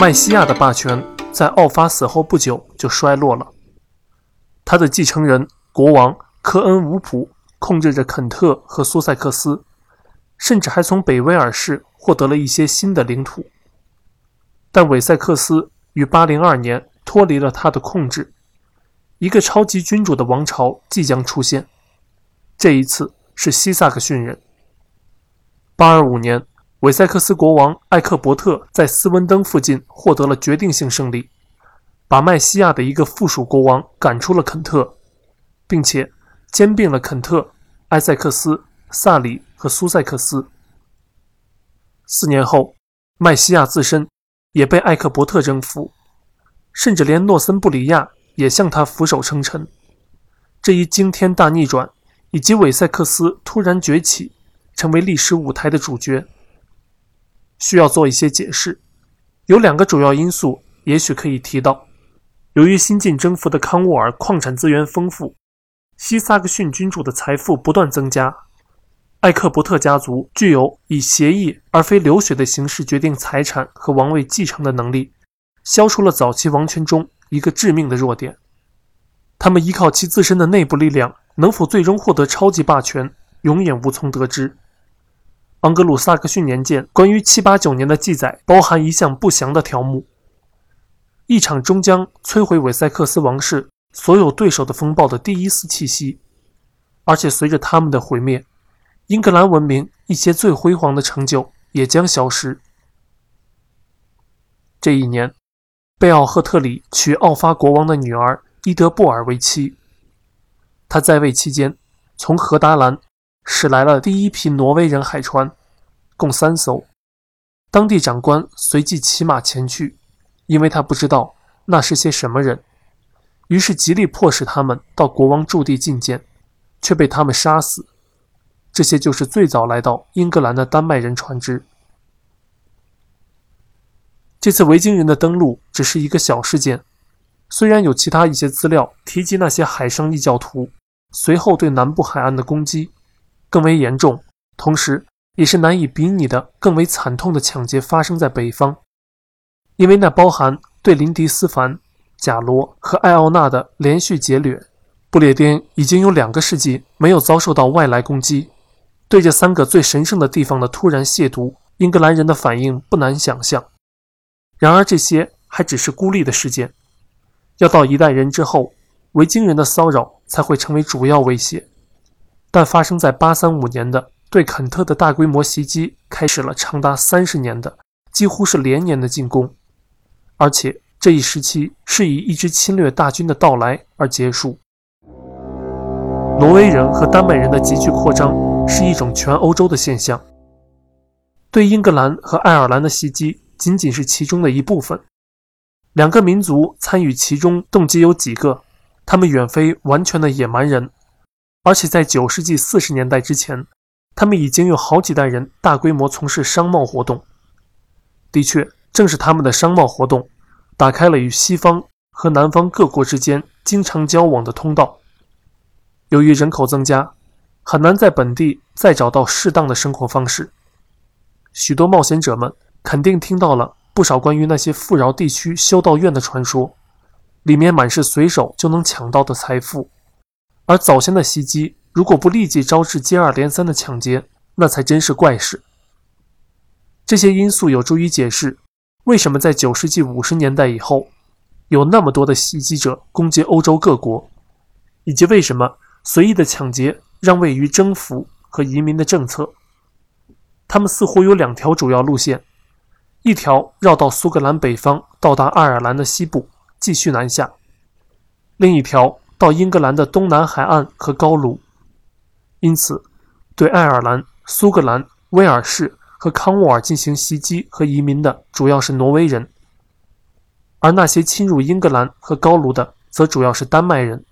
麦西亚的霸权在奥发死后不久就衰落了。他的继承人国王科恩伍普控制着肯特和苏塞克斯，甚至还从北威尔士获得了一些新的领土。但韦塞克斯于802年脱离了他的控制，一个超级君主的王朝即将出现。这一次是西萨克逊人。825年，韦塞克斯国王艾克伯特在斯温登附近获得了决定性胜利。把麦西亚的一个附属国王赶出了肯特，并且兼并了肯特、埃塞克斯、萨里和苏塞克斯。四年后，麦西亚自身也被艾克伯特征服，甚至连诺森布里亚也向他俯首称臣。这一惊天大逆转，以及韦塞克斯突然崛起，成为历史舞台的主角，需要做一些解释。有两个主要因素，也许可以提到。由于新近征服的康沃尔矿产资源丰富，西萨克逊君主的财富不断增加。艾克伯特家族具有以协议而非流血的形式决定财产和王位继承的能力，消除了早期王权中一个致命的弱点。他们依靠其自身的内部力量，能否最终获得超级霸权，永远无从得知。昂格鲁萨克逊年鉴关于789年的记载包含一项不详的条目。一场终将摧毁韦塞克斯王室所有对手的风暴的第一丝气息，而且随着他们的毁灭，英格兰文明一些最辉煌的成就也将消失。这一年，贝奥赫特里娶奥发国王的女儿伊德布尔为妻。他在位期间，从荷达兰驶来了第一批挪威人海船，共三艘，当地长官随即骑马前去。因为他不知道那是些什么人，于是极力迫使他们到国王驻地觐见，却被他们杀死。这些就是最早来到英格兰的丹麦人船只。这次维京人的登陆只是一个小事件，虽然有其他一些资料提及那些海上异教徒随后对南部海岸的攻击更为严重，同时也是难以比拟的更为惨痛的抢劫发生在北方。因为那包含对林迪斯凡、贾罗和艾奥纳的连续劫掠，不列颠已经有两个世纪没有遭受到外来攻击。对这三个最神圣的地方的突然亵渎，英格兰人的反应不难想象。然而，这些还只是孤立的事件，要到一代人之后，维京人的骚扰才会成为主要威胁。但发生在835年的对肯特的大规模袭击，开始了长达三十年的、几乎是连年的进攻。而且这一时期是以一支侵略大军的到来而结束。挪威人和丹麦人的急剧扩张是一种全欧洲的现象。对英格兰和爱尔兰的袭击仅仅是其中的一部分。两个民族参与其中动机有几个？他们远非完全的野蛮人，而且在九世纪四十年代之前，他们已经有好几代人大规模从事商贸活动。的确。正是他们的商贸活动，打开了与西方和南方各国之间经常交往的通道。由于人口增加，很难在本地再找到适当的生活方式。许多冒险者们肯定听到了不少关于那些富饶地区修道院的传说，里面满是随手就能抢到的财富。而早先的袭击如果不立即招致接二连三的抢劫，那才真是怪事。这些因素有助于解释。为什么在九世纪五十年代以后，有那么多的袭击者攻击欧洲各国，以及为什么随意的抢劫让位于征服和移民的政策？他们似乎有两条主要路线：一条绕到苏格兰北方，到达爱尔兰的西部，继续南下；另一条到英格兰的东南海岸和高卢。因此，对爱尔兰、苏格兰、威尔士。和康沃尔进行袭击和移民的主要是挪威人，而那些侵入英格兰和高卢的则主要是丹麦人。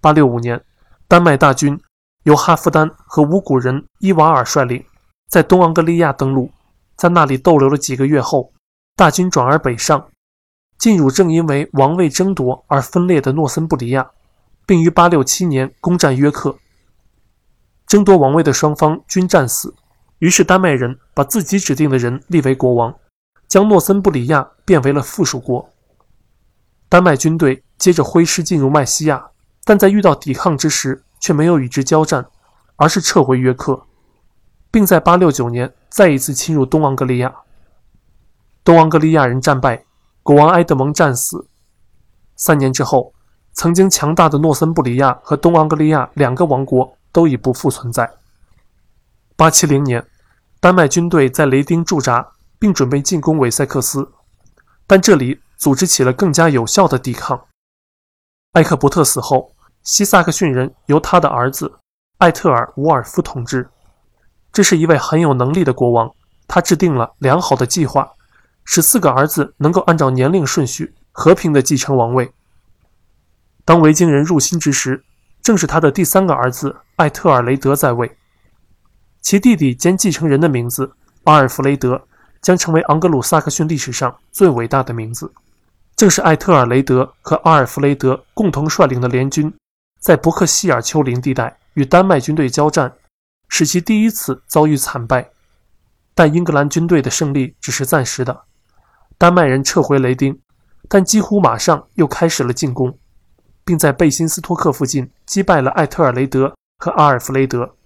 八六五年，丹麦大军由哈夫丹和乌古人伊瓦尔率领，在东昂格利亚登陆，在那里逗留了几个月后，大军转而北上，进入正因为王位争夺而分裂的诺森布里亚，并于八六七年攻占约克。争夺王位的双方均战死。于是，丹麦人把自己指定的人立为国王，将诺森布里亚变为了附属国。丹麦军队接着挥师进入麦西亚，但在遇到抵抗之时，却没有与之交战，而是撤回约克，并在869年再一次侵入东昂格利亚。东昂格利亚人战败，国王埃德蒙战死。三年之后，曾经强大的诺森布里亚和东昂格利亚两个王国都已不复存在。870年，丹麦军队在雷丁驻扎，并准备进攻韦塞克斯，但这里组织起了更加有效的抵抗。艾克伯特死后。西萨克逊人由他的儿子艾特尔·伍尔夫统治。这是一位很有能力的国王，他制定了良好的计划，使四个儿子能够按照年龄顺序和平地继承王位。当维京人入侵之时，正是他的第三个儿子艾特尔雷德在位。其弟弟兼继承人的名字阿尔弗雷德将成为昂格鲁萨克逊历史上最伟大的名字。正是艾特尔雷德和阿尔弗雷德共同率领的联军。在伯克希尔丘陵地带与丹麦军队交战，使其第一次遭遇惨败。但英格兰军队的胜利只是暂时的。丹麦人撤回雷丁，但几乎马上又开始了进攻，并在贝辛斯托克附近击败了艾特尔雷德和阿尔弗雷德。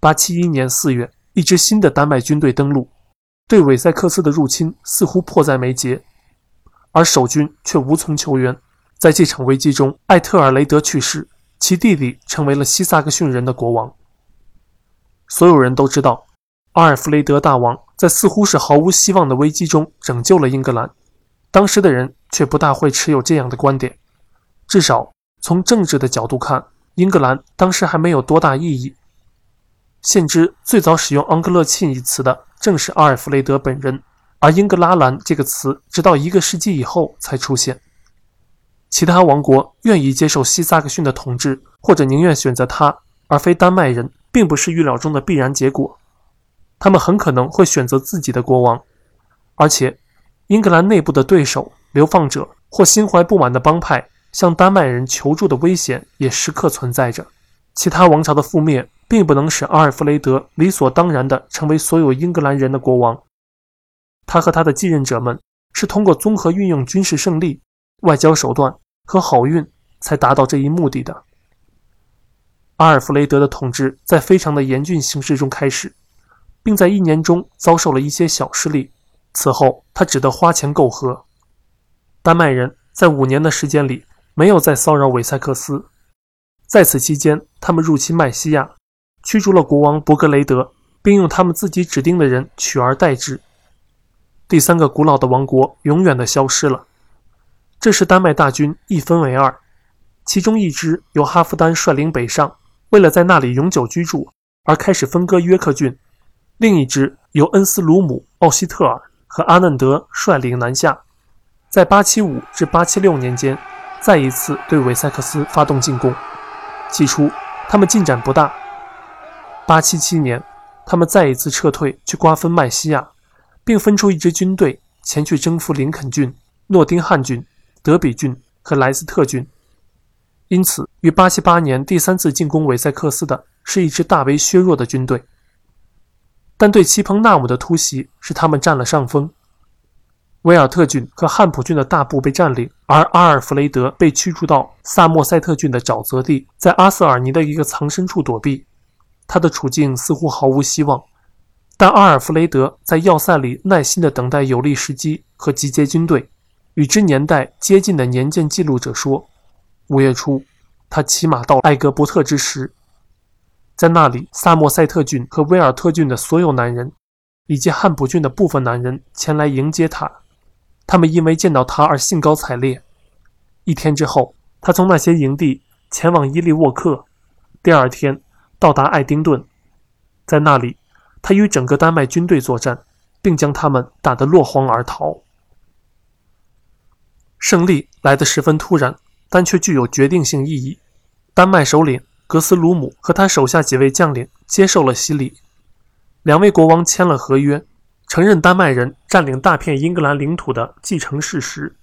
871年4月，一支新的丹麦军队登陆，对韦塞克斯的入侵似乎迫在眉睫，而守军却无从求援。在这场危机中，艾特尔雷德去世，其弟弟成为了西萨克逊人的国王。所有人都知道，阿尔弗雷德大王在似乎是毫无希望的危机中拯救了英格兰。当时的人却不大会持有这样的观点，至少从政治的角度看，英格兰当时还没有多大意义。现知最早使用“昂格勒沁”一词的正是阿尔弗雷德本人，而“英格拉兰”这个词直到一个世纪以后才出现。其他王国愿意接受西萨克逊的统治，或者宁愿选择他而非丹麦人，并不是预料中的必然结果。他们很可能会选择自己的国王，而且英格兰内部的对手、流放者或心怀不满的帮派向丹麦人求助的危险也时刻存在着。其他王朝的覆灭并不能使阿尔弗雷德理所当然地成为所有英格兰人的国王。他和他的继任者们是通过综合运用军事胜利、外交手段。和好运才达到这一目的的。阿尔弗雷德的统治在非常的严峻形势中开始，并在一年中遭受了一些小失利。此后，他只得花钱媾和。丹麦人在五年的时间里没有再骚扰韦塞克斯。在此期间，他们入侵麦西亚，驱逐了国王伯格雷德，并用他们自己指定的人取而代之。第三个古老的王国永远的消失了。这时，丹麦大军一分为二，其中一支由哈夫丹率领北上，为了在那里永久居住而开始分割约克郡；另一支由恩斯鲁姆、奥希特尔和阿嫩德率领南下，在875至876年间，再一次对韦塞克斯发动进攻。起初，他们进展不大。877年，他们再一次撤退去瓜分麦西亚，并分出一支军队前去征服林肯郡、诺丁汉郡。德比郡和莱斯特郡，因此于878年第三次进攻韦塞克斯的是一支大为削弱的军队。但对齐彭纳姆的突袭使他们占了上风。维尔特郡和汉普郡的大部被占领，而阿尔弗雷德被驱逐到萨默塞特郡的沼泽地，在阿瑟尔尼的一个藏身处躲避。他的处境似乎毫无希望，但阿尔弗雷德在要塞里耐心地等待有利时机和集结军队。与之年代接近的年鉴记录者说，五月初，他骑马到艾格伯特之时，在那里，萨默塞特郡和威尔特郡的所有男人，以及汉普郡的部分男人前来迎接他。他们因为见到他而兴高采烈。一天之后，他从那些营地前往伊利沃克，第二天到达爱丁顿，在那里，他与整个丹麦军队作战，并将他们打得落荒而逃。胜利来得十分突然，但却具有决定性意义。丹麦首领格斯鲁姆和他手下几位将领接受了洗礼，两位国王签了合约，承认丹麦人占领大片英格兰领土的继承事实。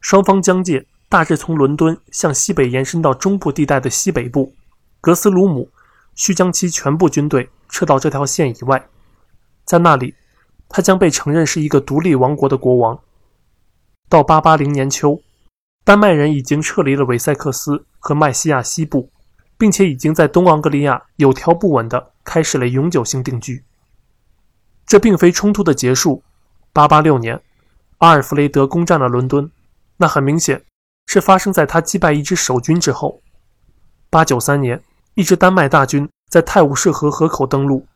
双方疆界大致从伦敦向西北延伸到中部地带的西北部，格斯鲁姆需将其全部军队撤到这条线以外，在那里。他将被承认是一个独立王国的国王。到880年秋，丹麦人已经撤离了韦塞克斯和麦西亚西部，并且已经在东昂格利亚有条不紊地开始了永久性定居。这并非冲突的结束。886年，阿尔弗雷德攻占了伦敦，那很明显是发生在他击败一支守军之后。893年，一支丹麦大军在泰晤士河河口登陆，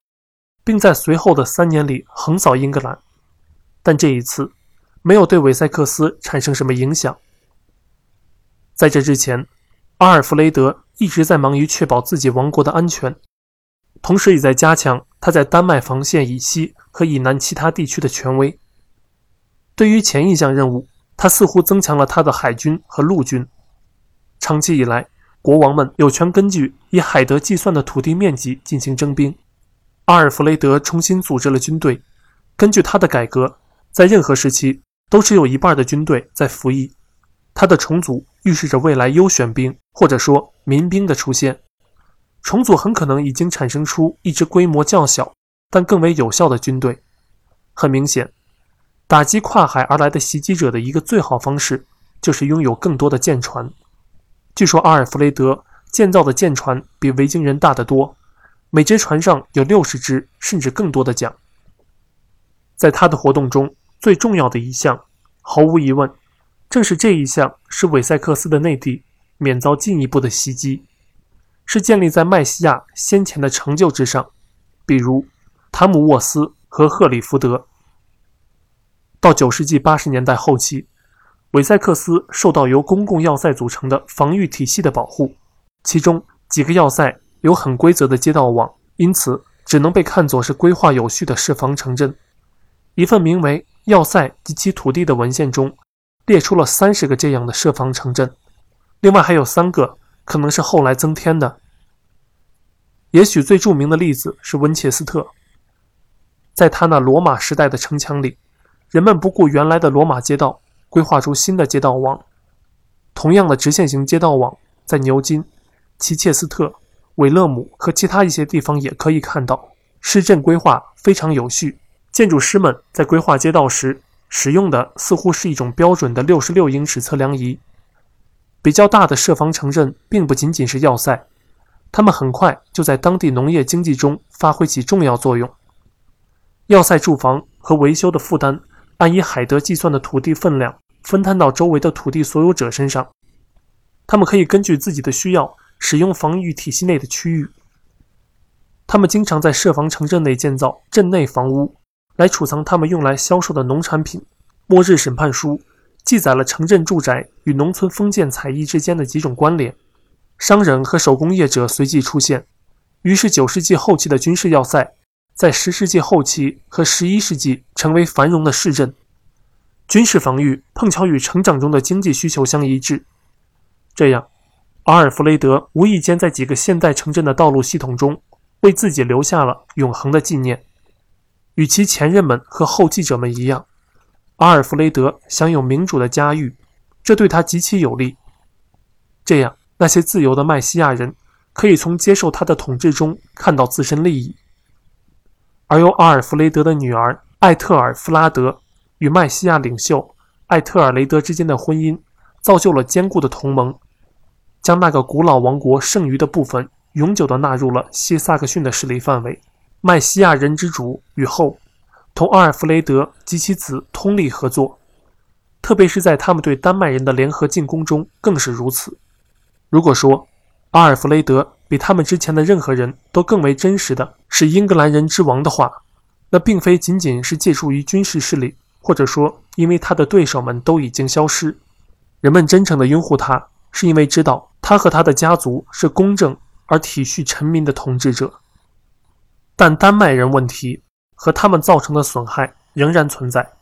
并在随后的三年里横扫英格兰，但这一次。没有对韦塞克斯产生什么影响。在这之前，阿尔弗雷德一直在忙于确保自己王国的安全，同时也在加强他在丹麦防线以西和以南其他地区的权威。对于前一项任务，他似乎增强了他的海军和陆军。长期以来，国王们有权根据以海德计算的土地面积进行征兵。阿尔弗雷德重新组织了军队，根据他的改革，在任何时期。都只有一半的军队在服役，他的重组预示着未来优选兵或者说民兵的出现。重组很可能已经产生出一支规模较小但更为有效的军队。很明显，打击跨海而来的袭击者的一个最好方式就是拥有更多的舰船。据说阿尔弗雷德建造的舰船比维京人大得多，每只船上有六十只甚至更多的桨。在他的活动中。最重要的一项，毫无疑问，正是这一项使韦塞克斯的内地免遭进一步的袭击，是建立在麦西亚先前的成就之上，比如塔姆沃斯和赫里福德。到九世纪八十年代后期，韦塞克斯受到由公共要塞组成的防御体系的保护，其中几个要塞有很规则的街道网，因此只能被看作是规划有序的市防城镇。一份名为要塞及其土地的文献中，列出了三十个这样的设防城镇，另外还有三个可能是后来增添的。也许最著名的例子是温切斯特，在他那罗马时代的城墙里，人们不顾原来的罗马街道，规划出新的街道网。同样的直线型街道网在牛津、齐切斯特、韦勒姆和其他一些地方也可以看到，市镇规划非常有序。建筑师们在规划街道时使用的似乎是一种标准的六十六英尺测量仪。比较大的设防城镇并不仅仅是要塞，他们很快就在当地农业经济中发挥起重要作用。要塞住房和维修的负担按以海德计算的土地分量分摊到周围的土地所有者身上，他们可以根据自己的需要使用防御体系内的区域。他们经常在设防城镇内建造镇内房屋。来储藏他们用来销售的农产品。末日审判书记载了城镇住宅与农村封建采邑之间的几种关联。商人和手工业者随即出现，于是九世纪后期的军事要塞在十世纪后期和十一世纪成为繁荣的市镇。军事防御碰巧与成长中的经济需求相一致。这样，阿尔弗雷德无意间在几个现代城镇的道路系统中为自己留下了永恒的纪念。与其前任们和后继者们一样，阿尔弗雷德享有民主的家誉，这对他极其有利。这样，那些自由的麦西亚人可以从接受他的统治中看到自身利益。而由阿尔弗雷德的女儿艾特尔弗拉德与麦西亚领袖艾特尔雷德之间的婚姻，造就了坚固的同盟，将那个古老王国剩余的部分永久地纳入了西萨克逊的势力范围。麦西亚人之主与后同阿尔弗雷德及其子通力合作，特别是在他们对丹麦人的联合进攻中更是如此。如果说阿尔弗雷德比他们之前的任何人都更为真实的是英格兰人之王的话，那并非仅仅是借助于军事势力，或者说因为他的对手们都已经消失。人们真诚地拥护他，是因为知道他和他的家族是公正而体恤臣民的统治者。但丹麦人问题和他们造成的损害仍然存在，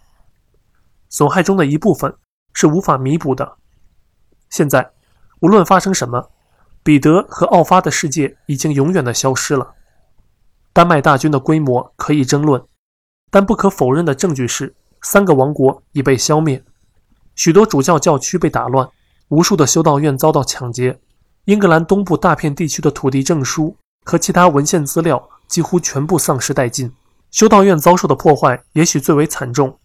损害中的一部分是无法弥补的。现在，无论发生什么，彼得和奥发的世界已经永远的消失了。丹麦大军的规模可以争论，但不可否认的证据是，三个王国已被消灭，许多主教教区被打乱，无数的修道院遭到抢劫，英格兰东部大片地区的土地证书和其他文献资料。几乎全部丧失殆尽，修道院遭受的破坏也许最为惨重，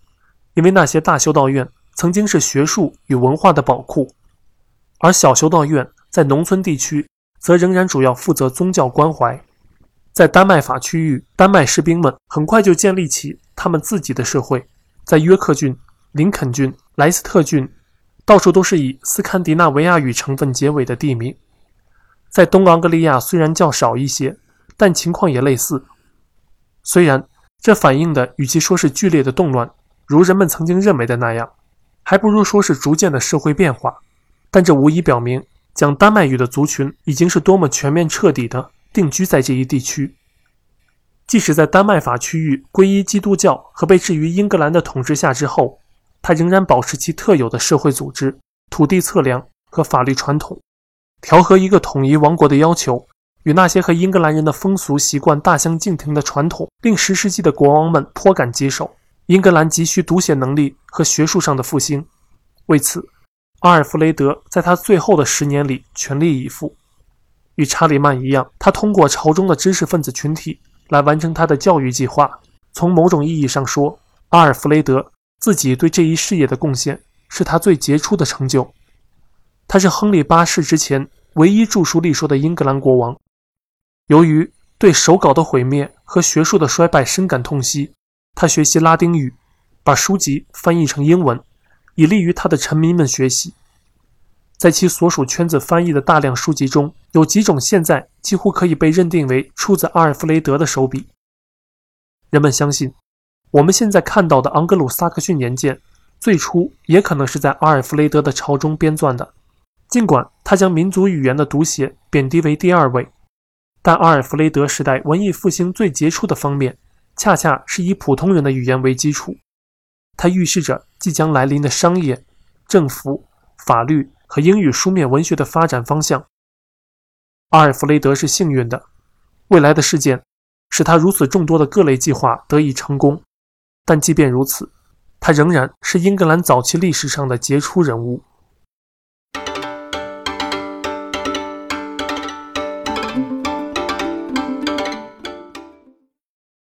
因为那些大修道院曾经是学术与文化的宝库，而小修道院在农村地区则仍然主要负责宗教关怀。在丹麦法区域，丹麦士兵们很快就建立起他们自己的社会。在约克郡、林肯郡、莱斯特郡，到处都是以斯堪的纳维亚语成分结尾的地名。在东昂格利亚虽然较少一些，但情况也类似。虽然这反映的与其说是剧烈的动乱，如人们曾经认为的那样，还不如说是逐渐的社会变化。但这无疑表明，讲丹麦语的族群已经是多么全面彻底的。定居在这一地区，即使在丹麦法区域皈依基督教和被置于英格兰的统治下之后，他仍然保持其特有的社会组织、土地测量和法律传统，调和一个统一王国的要求，与那些和英格兰人的风俗习惯大相径庭的传统，令十世纪的国王们颇感棘手。英格兰急需读写能力和学术上的复兴，为此，阿尔弗雷德在他最后的十年里全力以赴。与查理曼一样，他通过朝中的知识分子群体来完成他的教育计划。从某种意义上说，阿尔弗雷德自己对这一事业的贡献是他最杰出的成就。他是亨利八世之前唯一著书立说的英格兰国王。由于对手稿的毁灭和学术的衰败深感痛惜，他学习拉丁语，把书籍翻译成英文，以利于他的臣民们学习。在其所属圈子翻译的大量书籍中，有几种现在几乎可以被认定为出自阿尔弗雷德的手笔。人们相信，我们现在看到的《盎格鲁撒克逊年鉴》最初也可能是在阿尔弗雷德的朝中编撰的。尽管他将民族语言的读写贬低为第二位，但阿尔弗雷德时代文艺复兴最杰出的方面，恰恰是以普通人的语言为基础。它预示着即将来临的商业、政府、法律。和英语书面文学的发展方向，阿尔弗雷德是幸运的。未来的事件使他如此众多的各类计划得以成功，但即便如此，他仍然是英格兰早期历史上的杰出人物。